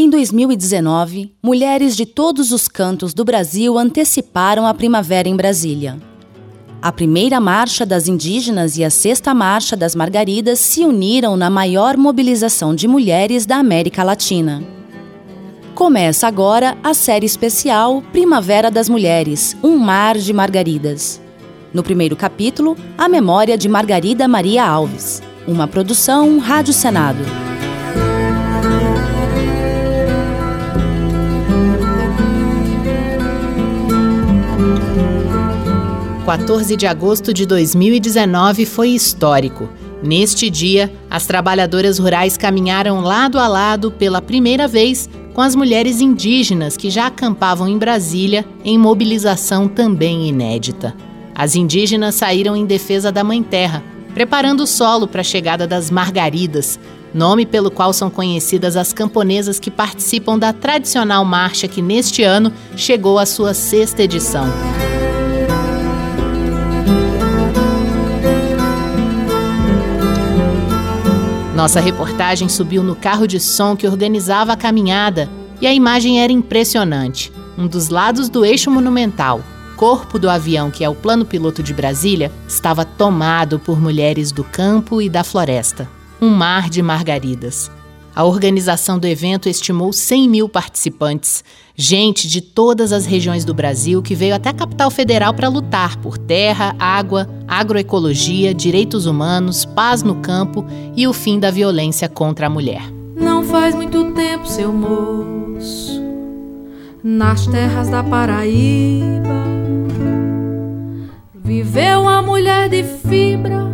Em 2019, mulheres de todos os cantos do Brasil anteciparam a primavera em Brasília. A primeira marcha das indígenas e a sexta marcha das margaridas se uniram na maior mobilização de mulheres da América Latina. Começa agora a série especial Primavera das Mulheres Um Mar de Margaridas. No primeiro capítulo, a memória de Margarida Maria Alves, uma produção Rádio Senado. 14 de agosto de 2019 foi histórico. Neste dia, as trabalhadoras rurais caminharam lado a lado pela primeira vez com as mulheres indígenas que já acampavam em Brasília em mobilização também inédita. As indígenas saíram em defesa da Mãe Terra, preparando o solo para a chegada das Margaridas, nome pelo qual são conhecidas as camponesas que participam da tradicional marcha que neste ano chegou à sua sexta edição. Nossa reportagem subiu no carro de som que organizava a caminhada e a imagem era impressionante. Um dos lados do eixo monumental, corpo do avião, que é o plano piloto de Brasília, estava tomado por mulheres do campo e da floresta. Um mar de margaridas. A organização do evento estimou 100 mil participantes, gente de todas as regiões do Brasil que veio até a capital federal para lutar por terra, água, agroecologia, direitos humanos, paz no campo e o fim da violência contra a mulher. Não faz muito tempo, seu moço, nas terras da Paraíba, viveu uma mulher de fibra,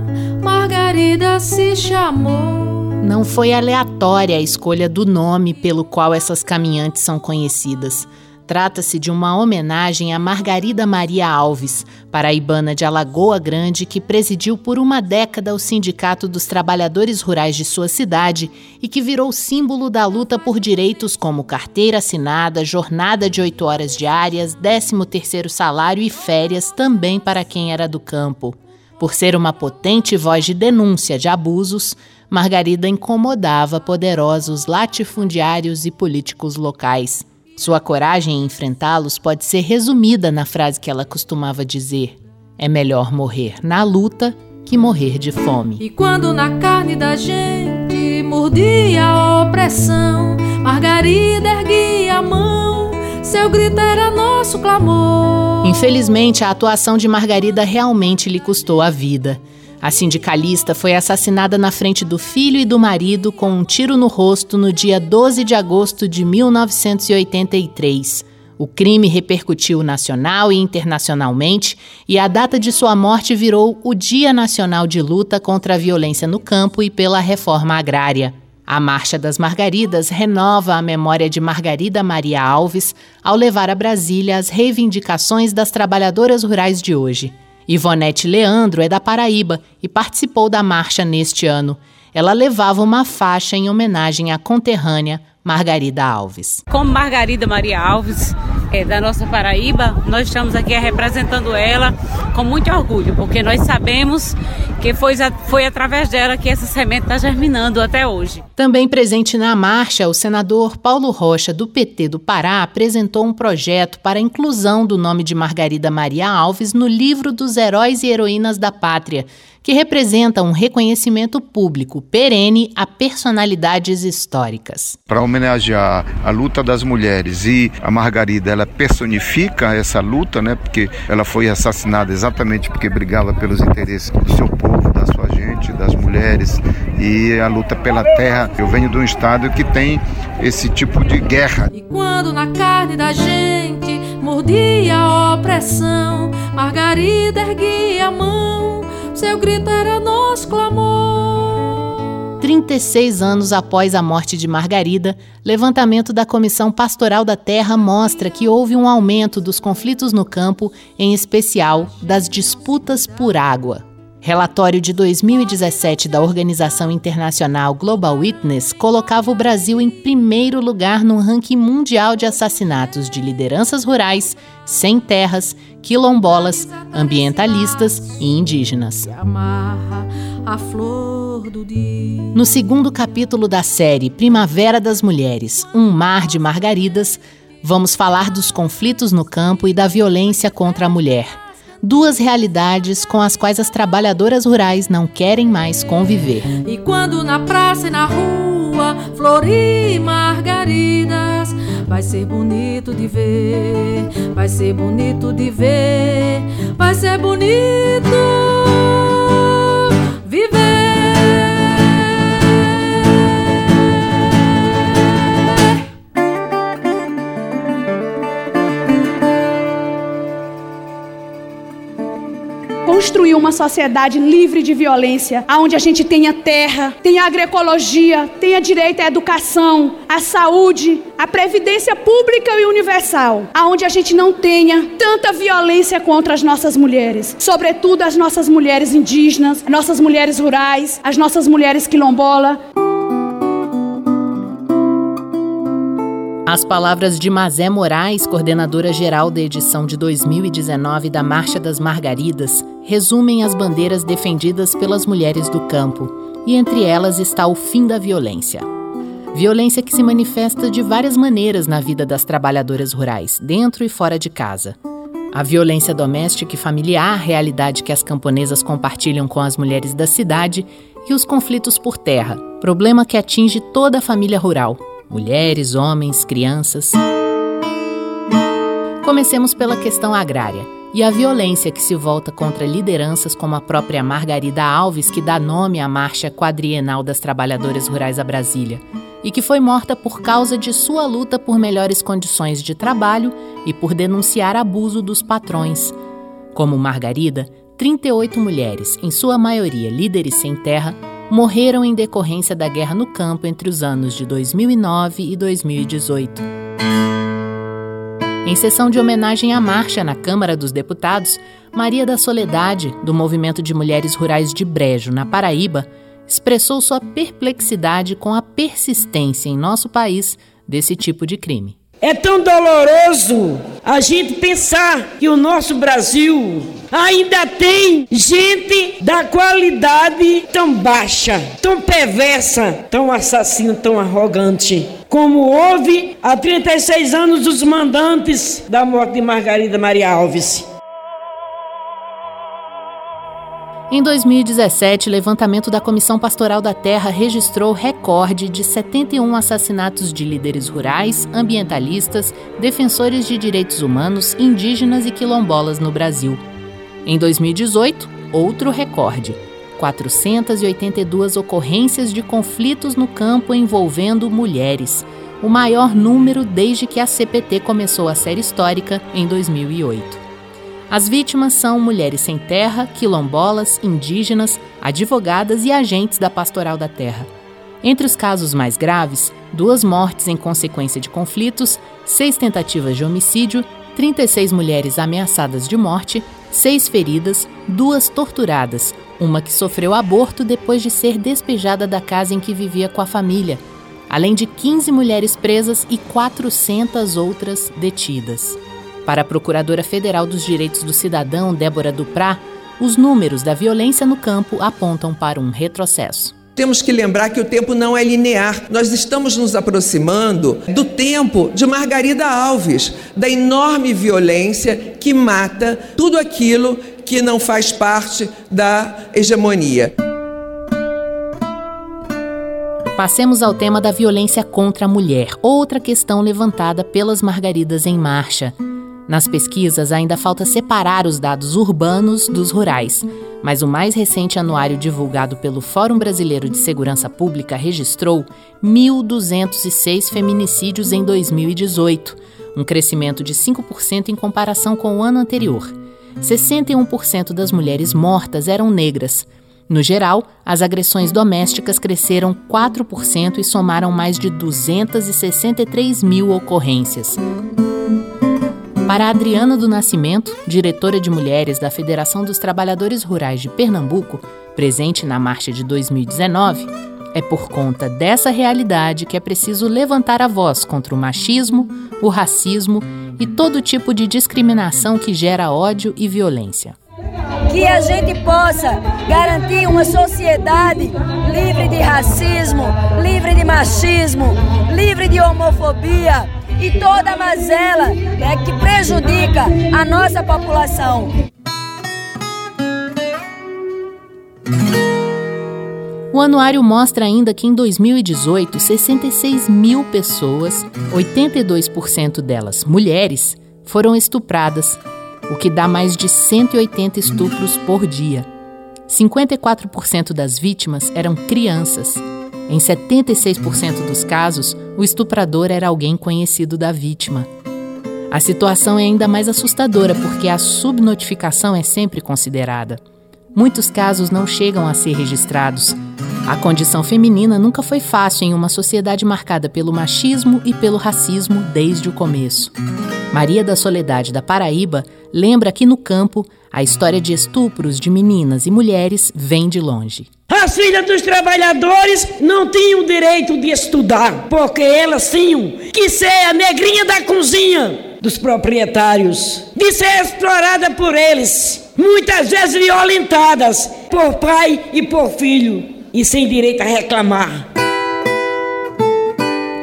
Margarida se chamou. Não foi aleatória a escolha do nome pelo qual essas caminhantes são conhecidas. Trata-se de uma homenagem a Margarida Maria Alves, paraibana de Alagoa Grande, que presidiu por uma década o Sindicato dos Trabalhadores Rurais de sua cidade e que virou símbolo da luta por direitos como carteira assinada, jornada de oito horas diárias, 13º salário e férias também para quem era do campo. Por ser uma potente voz de denúncia de abusos, Margarida incomodava poderosos latifundiários e políticos locais. Sua coragem em enfrentá-los pode ser resumida na frase que ela costumava dizer: É melhor morrer na luta que morrer de fome. E quando na carne da gente mordia a opressão, Margarida erguia a mão, seu grito era nosso clamor. Infelizmente, a atuação de Margarida realmente lhe custou a vida. A sindicalista foi assassinada na frente do filho e do marido com um tiro no rosto no dia 12 de agosto de 1983. O crime repercutiu nacional e internacionalmente e a data de sua morte virou o Dia Nacional de Luta contra a Violência no Campo e pela Reforma Agrária. A Marcha das Margaridas renova a memória de Margarida Maria Alves ao levar a Brasília as reivindicações das trabalhadoras rurais de hoje. Ivonete Leandro é da Paraíba e participou da marcha neste ano. Ela levava uma faixa em homenagem à conterrânea Margarida Alves. Como Margarida Maria Alves, é, da nossa Paraíba, nós estamos aqui representando ela com muito orgulho, porque nós sabemos que foi, foi através dela que essa semente está germinando até hoje. Também presente na marcha, o senador Paulo Rocha, do PT do Pará, apresentou um projeto para a inclusão do nome de Margarida Maria Alves no livro dos heróis e heroínas da pátria que representa um reconhecimento público perene a personalidades históricas. Para homenagear a luta das mulheres e a Margarida, ela personifica essa luta, né? Porque ela foi assassinada exatamente porque brigava pelos interesses do seu povo, da sua gente, das mulheres e a luta pela terra. Eu venho de um estado que tem esse tipo de guerra. E quando na carne da gente mordia a opressão, Margarida erguia a mão seu grito era nosso clamor. 36 anos após a morte de Margarida, levantamento da Comissão Pastoral da Terra mostra que houve um aumento dos conflitos no campo, em especial das disputas por água. Relatório de 2017 da organização internacional Global Witness colocava o Brasil em primeiro lugar no ranking mundial de assassinatos de lideranças rurais, sem terras, quilombolas, ambientalistas e indígenas. No segundo capítulo da série Primavera das Mulheres Um Mar de Margaridas, vamos falar dos conflitos no campo e da violência contra a mulher duas realidades com as quais as trabalhadoras rurais não querem mais conviver. E quando na praça e na rua florir margaridas, vai ser bonito de ver, vai ser bonito de ver, vai ser bonito viver. Construir uma sociedade livre de violência, onde a gente tenha terra, tenha agroecologia, tenha direito à educação, à saúde, à previdência pública e universal, onde a gente não tenha tanta violência contra as nossas mulheres, sobretudo as nossas mulheres indígenas, nossas mulheres rurais, as nossas mulheres quilombolas. As palavras de Mazé Moraes, coordenadora geral da edição de 2019 da Marcha das Margaridas, resumem as bandeiras defendidas pelas mulheres do campo, e entre elas está o fim da violência. Violência que se manifesta de várias maneiras na vida das trabalhadoras rurais, dentro e fora de casa. A violência doméstica e familiar, realidade que as camponesas compartilham com as mulheres da cidade, e os conflitos por terra, problema que atinge toda a família rural, mulheres, homens, crianças. Comecemos pela questão agrária e a violência que se volta contra lideranças como a própria Margarida Alves, que dá nome à Marcha Quadrienal das Trabalhadoras Rurais a Brasília, e que foi morta por causa de sua luta por melhores condições de trabalho e por denunciar abuso dos patrões. Como Margarida, 38 mulheres, em sua maioria líderes sem terra, morreram em decorrência da guerra no campo entre os anos de 2009 e 2018. Em sessão de homenagem à marcha na Câmara dos Deputados, Maria da Soledade, do Movimento de Mulheres Rurais de Brejo, na Paraíba, expressou sua perplexidade com a persistência em nosso país desse tipo de crime. É tão doloroso a gente pensar que o nosso Brasil ainda tem gente da qualidade tão baixa, tão perversa, tão assassino, tão arrogante, como houve há 36 anos os mandantes da morte de Margarida Maria Alves. Em 2017, o levantamento da Comissão Pastoral da Terra registrou recorde de 71 assassinatos de líderes rurais, ambientalistas, defensores de direitos humanos, indígenas e quilombolas no Brasil. Em 2018, outro recorde: 482 ocorrências de conflitos no campo envolvendo mulheres, o maior número desde que a CPT começou a série histórica em 2008. As vítimas são mulheres sem terra, quilombolas, indígenas, advogadas e agentes da Pastoral da Terra. Entre os casos mais graves, duas mortes em consequência de conflitos, seis tentativas de homicídio, 36 mulheres ameaçadas de morte, seis feridas, duas torturadas, uma que sofreu aborto depois de ser despejada da casa em que vivia com a família, além de 15 mulheres presas e 400 outras detidas. Para a Procuradora Federal dos Direitos do Cidadão, Débora Duprá, os números da violência no campo apontam para um retrocesso. Temos que lembrar que o tempo não é linear. Nós estamos nos aproximando do tempo de Margarida Alves, da enorme violência que mata tudo aquilo que não faz parte da hegemonia. Passemos ao tema da violência contra a mulher, outra questão levantada pelas Margaridas em Marcha. Nas pesquisas, ainda falta separar os dados urbanos dos rurais, mas o mais recente anuário divulgado pelo Fórum Brasileiro de Segurança Pública registrou 1.206 feminicídios em 2018, um crescimento de 5% em comparação com o ano anterior. 61% das mulheres mortas eram negras. No geral, as agressões domésticas cresceram 4% e somaram mais de 263 mil ocorrências. Para Adriana do Nascimento, diretora de mulheres da Federação dos Trabalhadores Rurais de Pernambuco, presente na marcha de 2019, é por conta dessa realidade que é preciso levantar a voz contra o machismo, o racismo e todo tipo de discriminação que gera ódio e violência. Que a gente possa garantir uma sociedade livre de racismo, livre de machismo, livre de homofobia e toda mazela né, que prejudica a nossa população. O anuário mostra ainda que em 2018, 66 mil pessoas, 82% delas mulheres, foram estupradas o que dá mais de 180 estupros por dia. 54% das vítimas eram crianças. Em 76% dos casos, o estuprador era alguém conhecido da vítima. A situação é ainda mais assustadora porque a subnotificação é sempre considerada. Muitos casos não chegam a ser registrados. A condição feminina nunca foi fácil em uma sociedade marcada pelo machismo e pelo racismo desde o começo. Maria da Soledade da Paraíba lembra que no campo a história de estupros de meninas e mulheres vem de longe. As filhas dos trabalhadores não tinham o direito de estudar, porque elas tinham que ser a negrinha da cozinha dos proprietários, de ser explorada por eles, muitas vezes violentadas por pai e por filho, e sem direito a reclamar.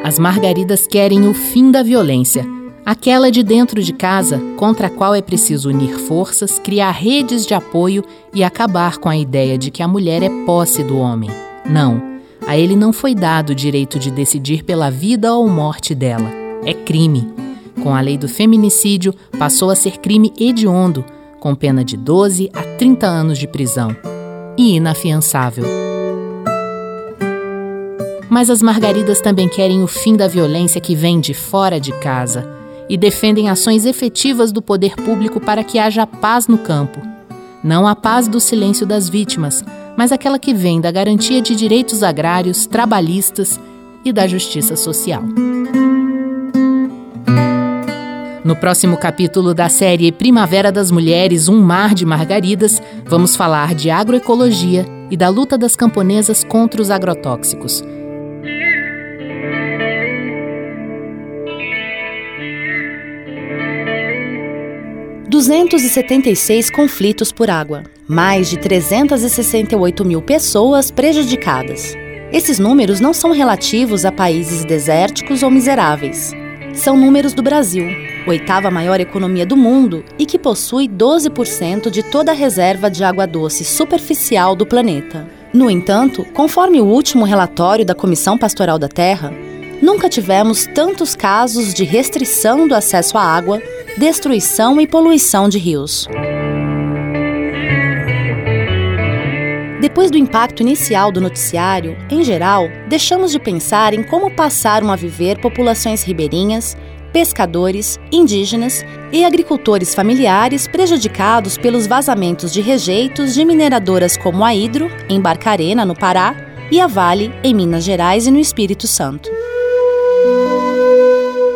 As Margaridas querem o fim da violência Aquela de dentro de casa, contra a qual é preciso unir forças, criar redes de apoio e acabar com a ideia de que a mulher é posse do homem. Não, a ele não foi dado o direito de decidir pela vida ou morte dela. É crime. Com a lei do feminicídio, passou a ser crime hediondo, com pena de 12 a 30 anos de prisão. E inafiançável. Mas as Margaridas também querem o fim da violência que vem de fora de casa e defendem ações efetivas do poder público para que haja paz no campo. Não a paz do silêncio das vítimas, mas aquela que vem da garantia de direitos agrários, trabalhistas e da justiça social. No próximo capítulo da série Primavera das Mulheres Um Mar de Margaridas, vamos falar de agroecologia e da luta das camponesas contra os agrotóxicos. 276 conflitos por água, mais de 368 mil pessoas prejudicadas. Esses números não são relativos a países desérticos ou miseráveis. São números do Brasil, oitava maior economia do mundo e que possui 12% de toda a reserva de água doce superficial do planeta. No entanto, conforme o último relatório da Comissão Pastoral da Terra, nunca tivemos tantos casos de restrição do acesso à água destruição e poluição de rios. Depois do impacto inicial do noticiário, em geral, deixamos de pensar em como passaram a viver populações ribeirinhas, pescadores, indígenas e agricultores familiares prejudicados pelos vazamentos de rejeitos de mineradoras como a Hidro, em Barcarena, no Pará, e a Vale, em Minas Gerais e no Espírito Santo.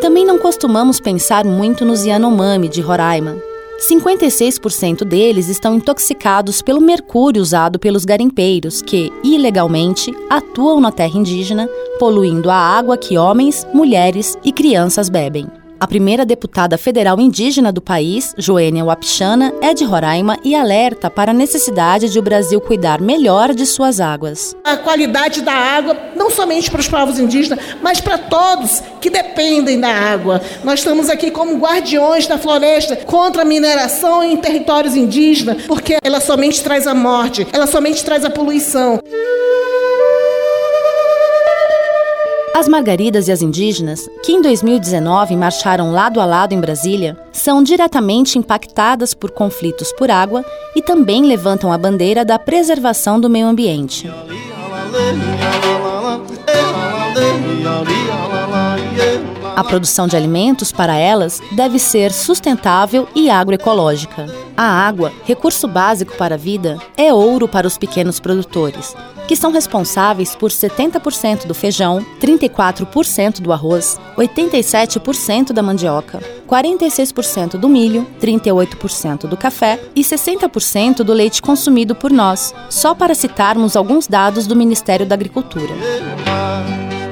Também não costumamos pensar muito nos Yanomami de Roraima. 56% deles estão intoxicados pelo mercúrio usado pelos garimpeiros que, ilegalmente, atuam na terra indígena, poluindo a água que homens, mulheres e crianças bebem. A primeira deputada federal indígena do país, Joênia Wapichana, é de Roraima e alerta para a necessidade de o Brasil cuidar melhor de suas águas. A qualidade da água, não somente para os povos indígenas, mas para todos que dependem da água. Nós estamos aqui como guardiões da floresta contra a mineração em territórios indígenas, porque ela somente traz a morte, ela somente traz a poluição. As margaridas e as indígenas, que em 2019 marcharam lado a lado em Brasília, são diretamente impactadas por conflitos por água e também levantam a bandeira da preservação do meio ambiente. A produção de alimentos para elas deve ser sustentável e agroecológica. A água, recurso básico para a vida, é ouro para os pequenos produtores, que são responsáveis por 70% do feijão, 34% do arroz, 87% da mandioca, 46% do milho, 38% do café e 60% do leite consumido por nós, só para citarmos alguns dados do Ministério da Agricultura.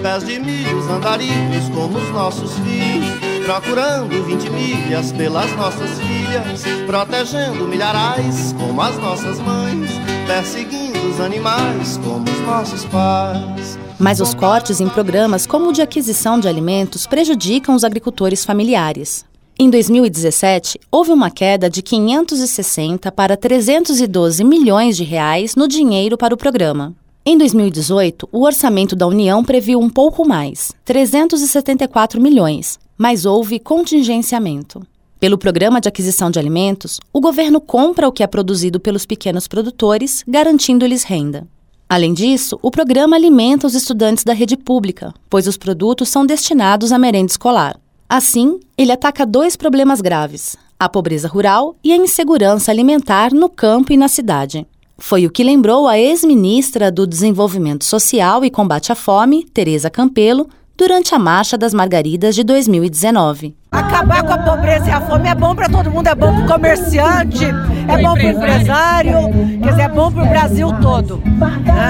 Pés de milhos andarilhos como os nossos filhos, procurando 20 milhas pelas nossas filhas, protegendo milharais como as nossas mães, perseguindo os animais como os nossos pais. Mas os cortes em programas como o de aquisição de alimentos prejudicam os agricultores familiares. Em 2017, houve uma queda de 560 para 312 milhões de reais no dinheiro para o programa. Em 2018, o orçamento da União previu um pouco mais, 374 milhões, mas houve contingenciamento. Pelo Programa de Aquisição de Alimentos, o governo compra o que é produzido pelos pequenos produtores, garantindo-lhes renda. Além disso, o programa alimenta os estudantes da rede pública, pois os produtos são destinados à merenda escolar. Assim, ele ataca dois problemas graves: a pobreza rural e a insegurança alimentar no campo e na cidade. Foi o que lembrou a ex-ministra do Desenvolvimento Social e Combate à Fome, Tereza Campelo, durante a Marcha das Margaridas de 2019. Acabar com a pobreza e a fome é bom para todo mundo, é bom para o comerciante, é bom para o empresário, quer dizer, é bom para o Brasil todo.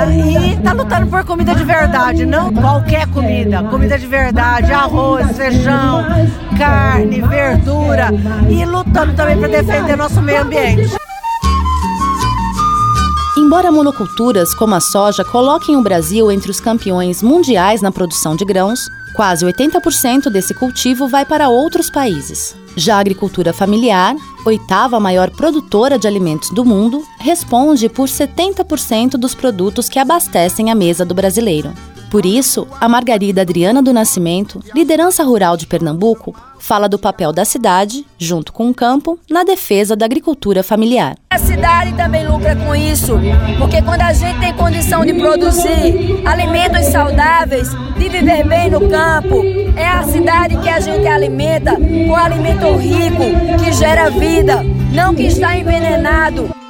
E está lutando por comida de verdade, não qualquer comida, comida de verdade, arroz, feijão, carne, verdura e lutando também para defender nosso meio ambiente. Embora monoculturas como a soja coloquem o Brasil entre os campeões mundiais na produção de grãos, quase 80% desse cultivo vai para outros países. Já a agricultura familiar, oitava maior produtora de alimentos do mundo, responde por 70% dos produtos que abastecem a mesa do brasileiro. Por isso, a Margarida Adriana do Nascimento, liderança rural de Pernambuco, fala do papel da cidade, junto com o campo, na defesa da agricultura familiar. A cidade também lucra com isso, porque quando a gente tem condição de produzir alimentos saudáveis, de viver bem no campo, é a cidade que a gente alimenta com alimento rico, que gera vida, não que está envenenado.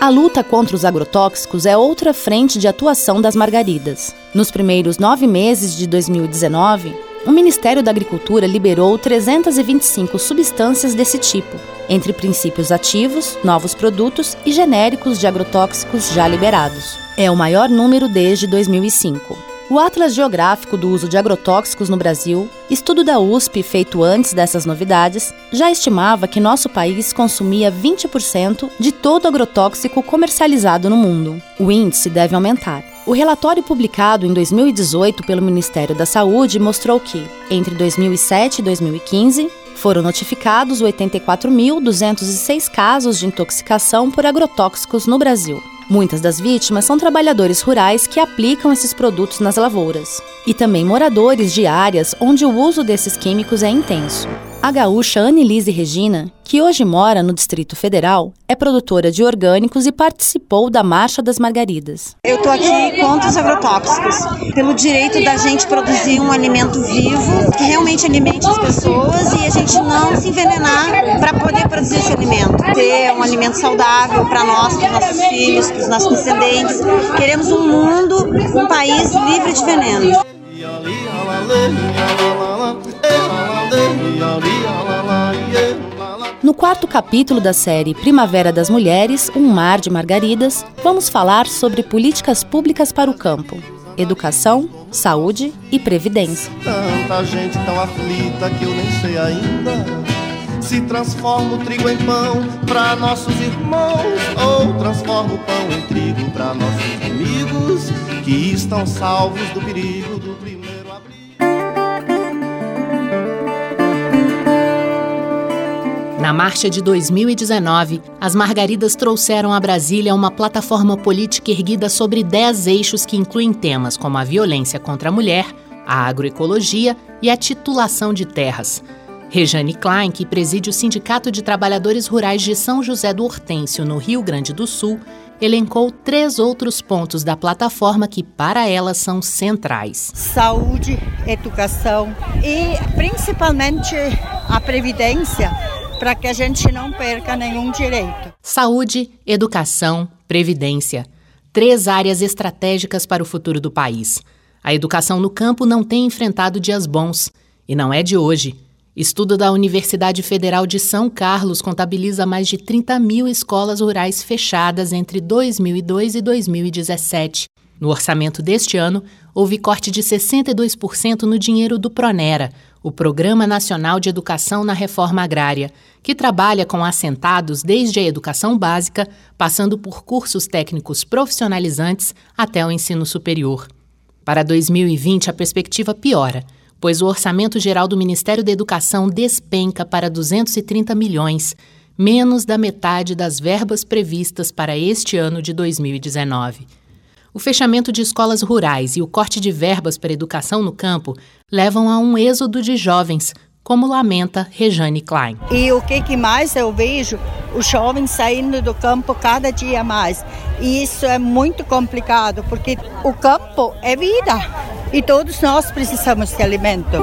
A luta contra os agrotóxicos é outra frente de atuação das margaridas. Nos primeiros nove meses de 2019, o Ministério da Agricultura liberou 325 substâncias desse tipo, entre princípios ativos, novos produtos e genéricos de agrotóxicos já liberados. É o maior número desde 2005. O Atlas Geográfico do Uso de Agrotóxicos no Brasil, estudo da USP feito antes dessas novidades, já estimava que nosso país consumia 20% de todo agrotóxico comercializado no mundo. O índice deve aumentar. O relatório publicado em 2018 pelo Ministério da Saúde mostrou que, entre 2007 e 2015, foram notificados 84.206 casos de intoxicação por agrotóxicos no Brasil. Muitas das vítimas são trabalhadores rurais que aplicam esses produtos nas lavouras, e também moradores de áreas onde o uso desses químicos é intenso. A gaúcha Annelise Regina, que hoje mora no Distrito Federal, é produtora de orgânicos e participou da Marcha das Margaridas. Eu estou aqui contra os agrotóxicos, pelo direito da gente produzir um alimento vivo que realmente alimente as pessoas e a gente não se envenenar para poder produzir esse alimento. Ter um alimento saudável para nós, para os nossos filhos, para os nossos descendentes. Queremos um mundo, um país livre de veneno. No quarto capítulo da série Primavera das Mulheres, Um Mar de Margaridas, vamos falar sobre políticas públicas para o campo, educação, saúde e previdência. Tanta gente tão aflita que eu nem sei ainda se transforma o trigo em pão para nossos irmãos ou transforma o pão em trigo para nossos amigos que estão salvos do perigo do primeiro Na marcha de 2019, as Margaridas trouxeram a Brasília uma plataforma política erguida sobre dez eixos que incluem temas como a violência contra a mulher, a agroecologia e a titulação de terras. Rejane Klein, que preside o Sindicato de Trabalhadores Rurais de São José do Hortêncio, no Rio Grande do Sul, elencou três outros pontos da plataforma que, para ela, são centrais: saúde, educação e, principalmente, a previdência, para que a gente não perca nenhum direito. Saúde, educação, previdência. Três áreas estratégicas para o futuro do país. A educação no campo não tem enfrentado dias bons. E não é de hoje. Estudo da Universidade Federal de São Carlos contabiliza mais de 30 mil escolas rurais fechadas entre 2002 e 2017. No orçamento deste ano, houve corte de 62% no dinheiro do Pronera, o Programa Nacional de Educação na Reforma Agrária, que trabalha com assentados desde a educação básica, passando por cursos técnicos profissionalizantes até o ensino superior. Para 2020, a perspectiva piora pois o orçamento geral do Ministério da Educação despenca para 230 milhões, menos da metade das verbas previstas para este ano de 2019. O fechamento de escolas rurais e o corte de verbas para educação no campo levam a um êxodo de jovens, como lamenta Rejane Klein. E o que, que mais eu vejo? Os jovens saindo do campo cada dia mais. E isso é muito complicado, porque o campo é vida e todos nós precisamos de alimento.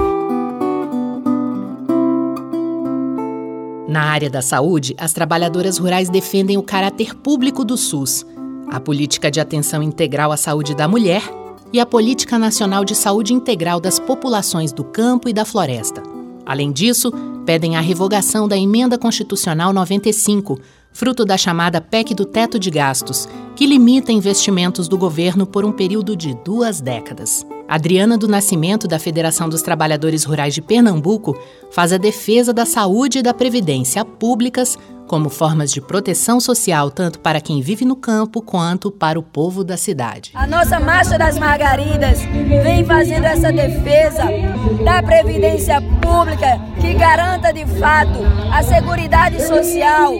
Na área da saúde, as trabalhadoras rurais defendem o caráter público do SUS, a política de atenção integral à saúde da mulher e a política nacional de saúde integral das populações do campo e da floresta. Além disso, pedem a revogação da Emenda Constitucional 95, fruto da chamada PEC do Teto de Gastos, que limita investimentos do governo por um período de duas décadas. Adriana do Nascimento, da Federação dos Trabalhadores Rurais de Pernambuco, faz a defesa da saúde e da previdência públicas como formas de proteção social tanto para quem vive no campo quanto para o povo da cidade. A nossa Marcha das Margaridas vem fazendo essa defesa da previdência pública que garanta de fato a seguridade social,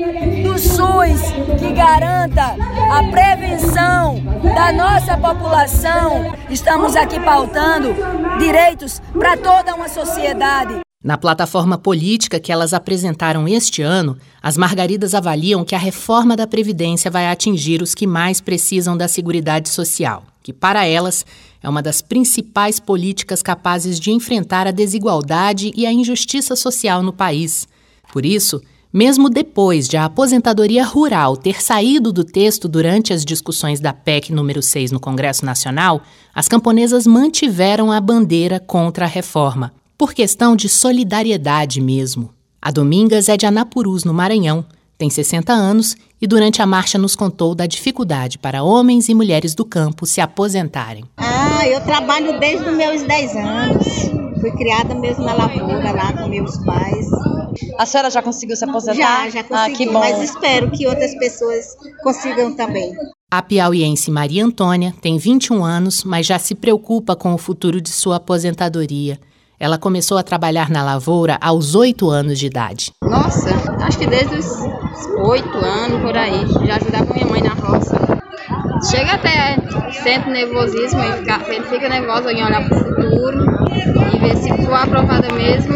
do SUS, que garanta a prevenção da nossa população. Estamos aqui pautando direitos para toda uma sociedade. Na plataforma política que elas apresentaram este ano, as Margaridas avaliam que a reforma da Previdência vai atingir os que mais precisam da Seguridade Social, que para elas é uma das principais políticas capazes de enfrentar a desigualdade e a injustiça social no país. Por isso, mesmo depois de a aposentadoria rural ter saído do texto durante as discussões da PEC número 6 no Congresso Nacional, as camponesas mantiveram a bandeira contra a reforma por questão de solidariedade mesmo. A Domingas é de Anapurus, no Maranhão, tem 60 anos e durante a marcha nos contou da dificuldade para homens e mulheres do campo se aposentarem. Ah, eu trabalho desde os meus 10 anos. Fui criada mesmo na lavoura lá com meus pais. A senhora já conseguiu se aposentar? Já, já consegui, ah, que bom. mas espero que outras pessoas consigam também. A piauiense Maria Antônia tem 21 anos, mas já se preocupa com o futuro de sua aposentadoria. Ela começou a trabalhar na lavoura aos oito anos de idade. Nossa, acho que desde os oito anos por aí. Já ajudava minha mãe na roça. Chega até sente nervosismo e fica, fica nervoso em olhar para o futuro e ver se for aprovada mesmo.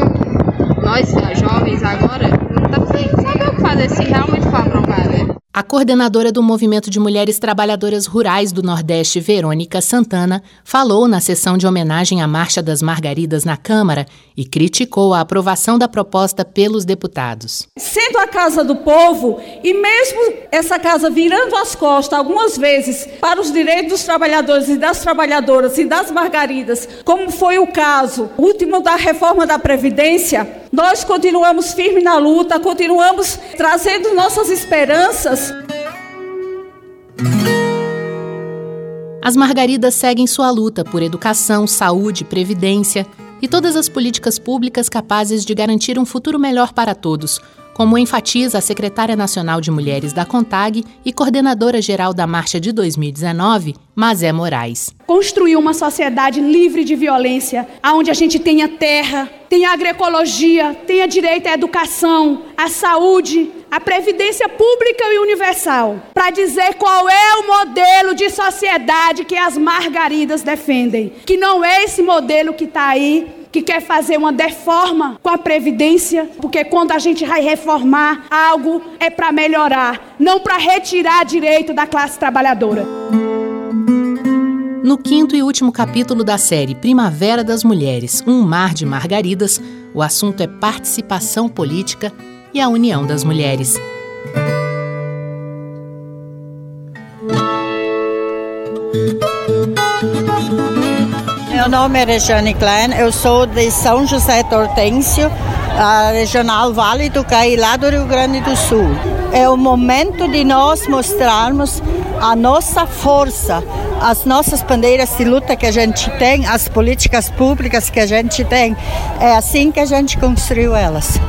Nós, jovens agora, não tá saber o que fazer se realmente for aprovada. A coordenadora do Movimento de Mulheres Trabalhadoras Rurais do Nordeste, Verônica Santana, falou na sessão de homenagem à Marcha das Margaridas na Câmara e criticou a aprovação da proposta pelos deputados. Sendo a Casa do Povo, e mesmo essa casa virando as costas algumas vezes para os direitos dos trabalhadores e das trabalhadoras e das margaridas, como foi o caso último da reforma da Previdência, nós continuamos firmes na luta, continuamos trazendo nossas esperanças. As Margaridas seguem sua luta por educação, saúde, previdência e todas as políticas públicas capazes de garantir um futuro melhor para todos, como enfatiza a secretária nacional de Mulheres da CONTAG e coordenadora geral da Marcha de 2019, Mazé Moraes. Construir uma sociedade livre de violência, onde a gente tenha terra, tenha agroecologia, tenha direito à educação, à saúde, à previdência pública e universal, para dizer qual é o modelo de sociedade que as margaridas defendem, que não é esse modelo que está aí que quer fazer uma deforma com a Previdência, porque quando a gente vai reformar algo é para melhorar, não para retirar direito da classe trabalhadora. No quinto e último capítulo da série Primavera das Mulheres Um Mar de Margaridas, o assunto é participação política e a união das mulheres. Nome é Regiane Klein, eu sou de São José do Hortêncio, a regional Vale do Caí, lá do Rio Grande do Sul. É o momento de nós mostrarmos a nossa força, as nossas bandeiras de luta que a gente tem, as políticas públicas que a gente tem. É assim que a gente construiu elas.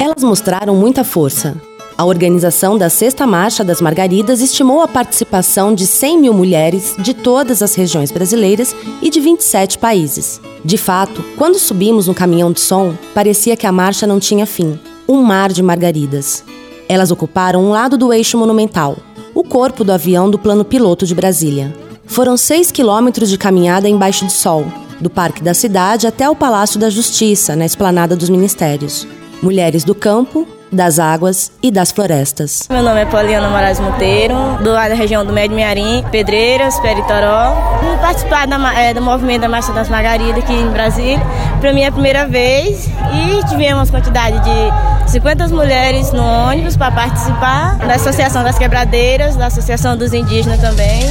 Elas mostraram muita força. A organização da Sexta Marcha das Margaridas estimou a participação de 100 mil mulheres de todas as regiões brasileiras e de 27 países. De fato, quando subimos no caminhão de som, parecia que a marcha não tinha fim um mar de margaridas. Elas ocuparam um lado do eixo monumental, o corpo do avião do plano piloto de Brasília. Foram seis quilômetros de caminhada embaixo do sol, do Parque da Cidade até o Palácio da Justiça, na esplanada dos Ministérios. Mulheres do campo, das águas e das florestas. Meu nome é Poliana Moraes Monteiro, do da região do Médio Mearim, Pedreiras, Peritoró. Vim participar da, é, do movimento da Marcha das Margaridas aqui em Brasília. Para mim é a primeira vez e tivemos quantidade de 50 mulheres no ônibus para participar da Associação das Quebradeiras, da Associação dos Indígenas também.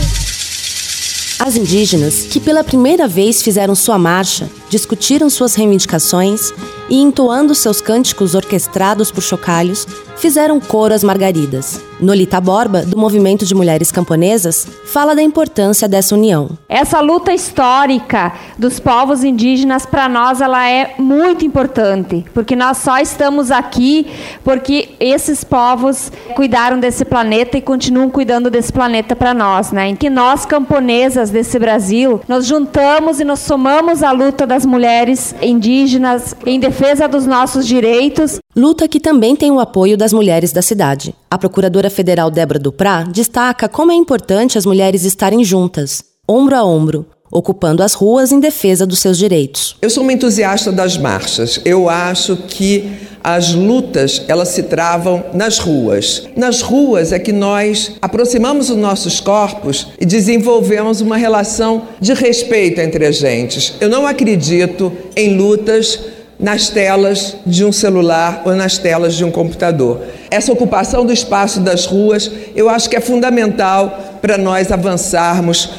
As indígenas, que pela primeira vez fizeram sua marcha, discutiram suas reivindicações e, entoando seus cânticos orquestrados por chocalhos, fizeram coro às margaridas. Nolita Borba, do Movimento de Mulheres Camponesas, fala da importância dessa união. Essa luta histórica dos povos indígenas, para nós, ela é muito importante, porque nós só estamos aqui porque esses povos cuidaram desse planeta e continuam cuidando desse planeta para nós, né? Em que nós, camponesas desse Brasil, nos juntamos e nos somamos à luta das mulheres indígenas em defesa dos nossos direitos. Luta que também tem o apoio das mulheres da cidade. A procuradora federal Débora Duprá destaca como é importante as mulheres estarem juntas, ombro a ombro, ocupando as ruas em defesa dos seus direitos. Eu sou uma entusiasta das marchas. Eu acho que as lutas elas se travam nas ruas. Nas ruas é que nós aproximamos os nossos corpos e desenvolvemos uma relação de respeito entre as gentes. Eu não acredito em lutas nas telas de um celular ou nas telas de um computador. Essa ocupação do espaço das ruas, eu acho que é fundamental para nós avançarmos.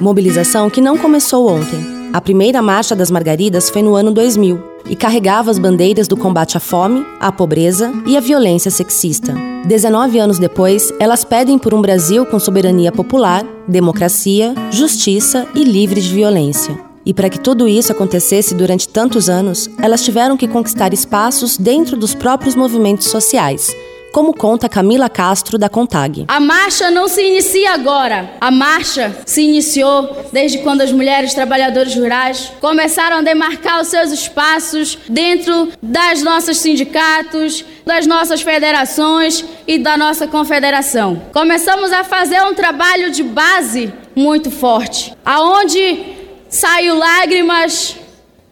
Mobilização que não começou ontem. A primeira marcha das Margaridas foi no ano 2000 e carregava as bandeiras do combate à fome, à pobreza e à violência sexista. 19 anos depois, elas pedem por um Brasil com soberania popular, democracia, justiça e livre de violência. E para que tudo isso acontecesse durante tantos anos, elas tiveram que conquistar espaços dentro dos próprios movimentos sociais, como conta Camila Castro da Contag. A marcha não se inicia agora. A marcha se iniciou desde quando as mulheres trabalhadoras rurais começaram a demarcar os seus espaços dentro das nossas sindicatos, das nossas federações e da nossa confederação. Começamos a fazer um trabalho de base muito forte, aonde saiu lágrimas,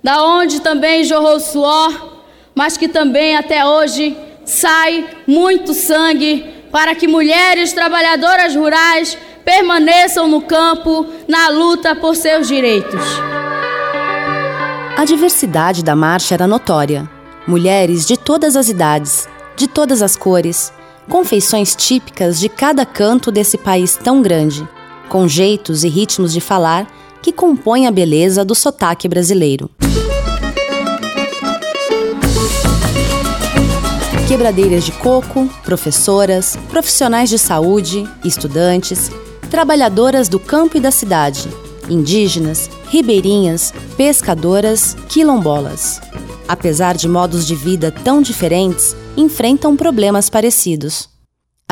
da onde também jorrou suor, mas que também até hoje sai muito sangue para que mulheres trabalhadoras rurais permaneçam no campo na luta por seus direitos. A diversidade da marcha era notória. Mulheres de todas as idades, de todas as cores, com feições típicas de cada canto desse país tão grande, com jeitos e ritmos de falar que compõem a beleza do sotaque brasileiro. Quebradeiras de coco, professoras, profissionais de saúde, estudantes, trabalhadoras do campo e da cidade, indígenas, ribeirinhas, pescadoras, quilombolas. Apesar de modos de vida tão diferentes, enfrentam problemas parecidos.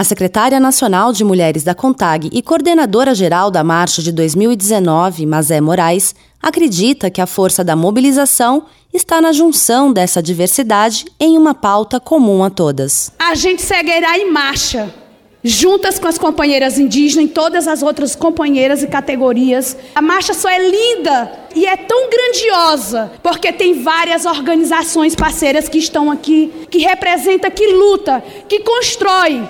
A secretária nacional de Mulheres da CONTAG e coordenadora geral da Marcha de 2019, Mazé Moraes, acredita que a força da mobilização está na junção dessa diversidade em uma pauta comum a todas. A gente seguirá em marcha juntas com as companheiras indígenas e todas as outras companheiras e categorias. A marcha só é linda e é tão grandiosa porque tem várias organizações parceiras que estão aqui, que representa, que luta, que constrói.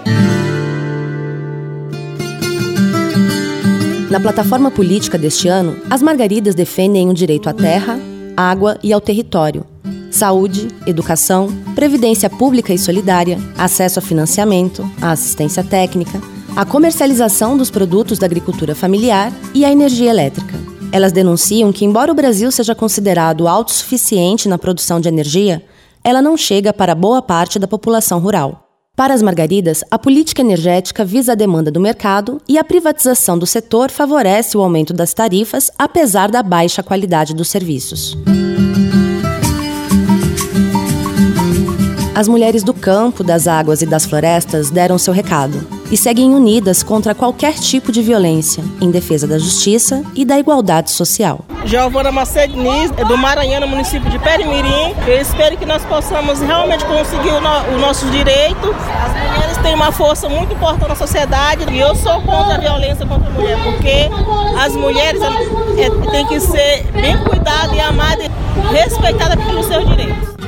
Na plataforma política deste ano, as margaridas defendem o direito à terra, água e ao território, saúde, educação, previdência pública e solidária, acesso a financiamento, a assistência técnica, a comercialização dos produtos da agricultura familiar e a energia elétrica. Elas denunciam que, embora o Brasil seja considerado autossuficiente na produção de energia, ela não chega para boa parte da população rural. Para as margaridas, a política energética visa a demanda do mercado e a privatização do setor favorece o aumento das tarifas, apesar da baixa qualidade dos serviços. As mulheres do campo, das águas e das florestas deram seu recado e seguem unidas contra qualquer tipo de violência, em defesa da justiça e da igualdade social. Giovana Macedo Nis, do Maranhão, no município de Perimirim. Eu espero que nós possamos realmente conseguir o, no, o nosso direito. As mulheres têm uma força muito importante na sociedade e eu sou contra a violência contra a mulher, porque as mulheres é, é, têm que ser bem cuidadas e amadas e respeitadas pelos seus direitos.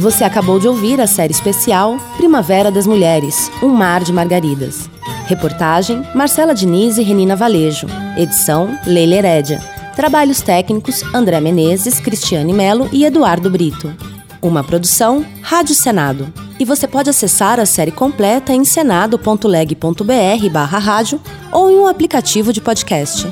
Você acabou de ouvir a série especial Primavera das Mulheres Um Mar de Margaridas. Reportagem: Marcela Diniz e Renina Valejo. Edição: Leila Herédia. Trabalhos técnicos: André Menezes, Cristiane Melo e Eduardo Brito. Uma produção: Rádio Senado. E você pode acessar a série completa em senado.leg.br/rádio ou em um aplicativo de podcast.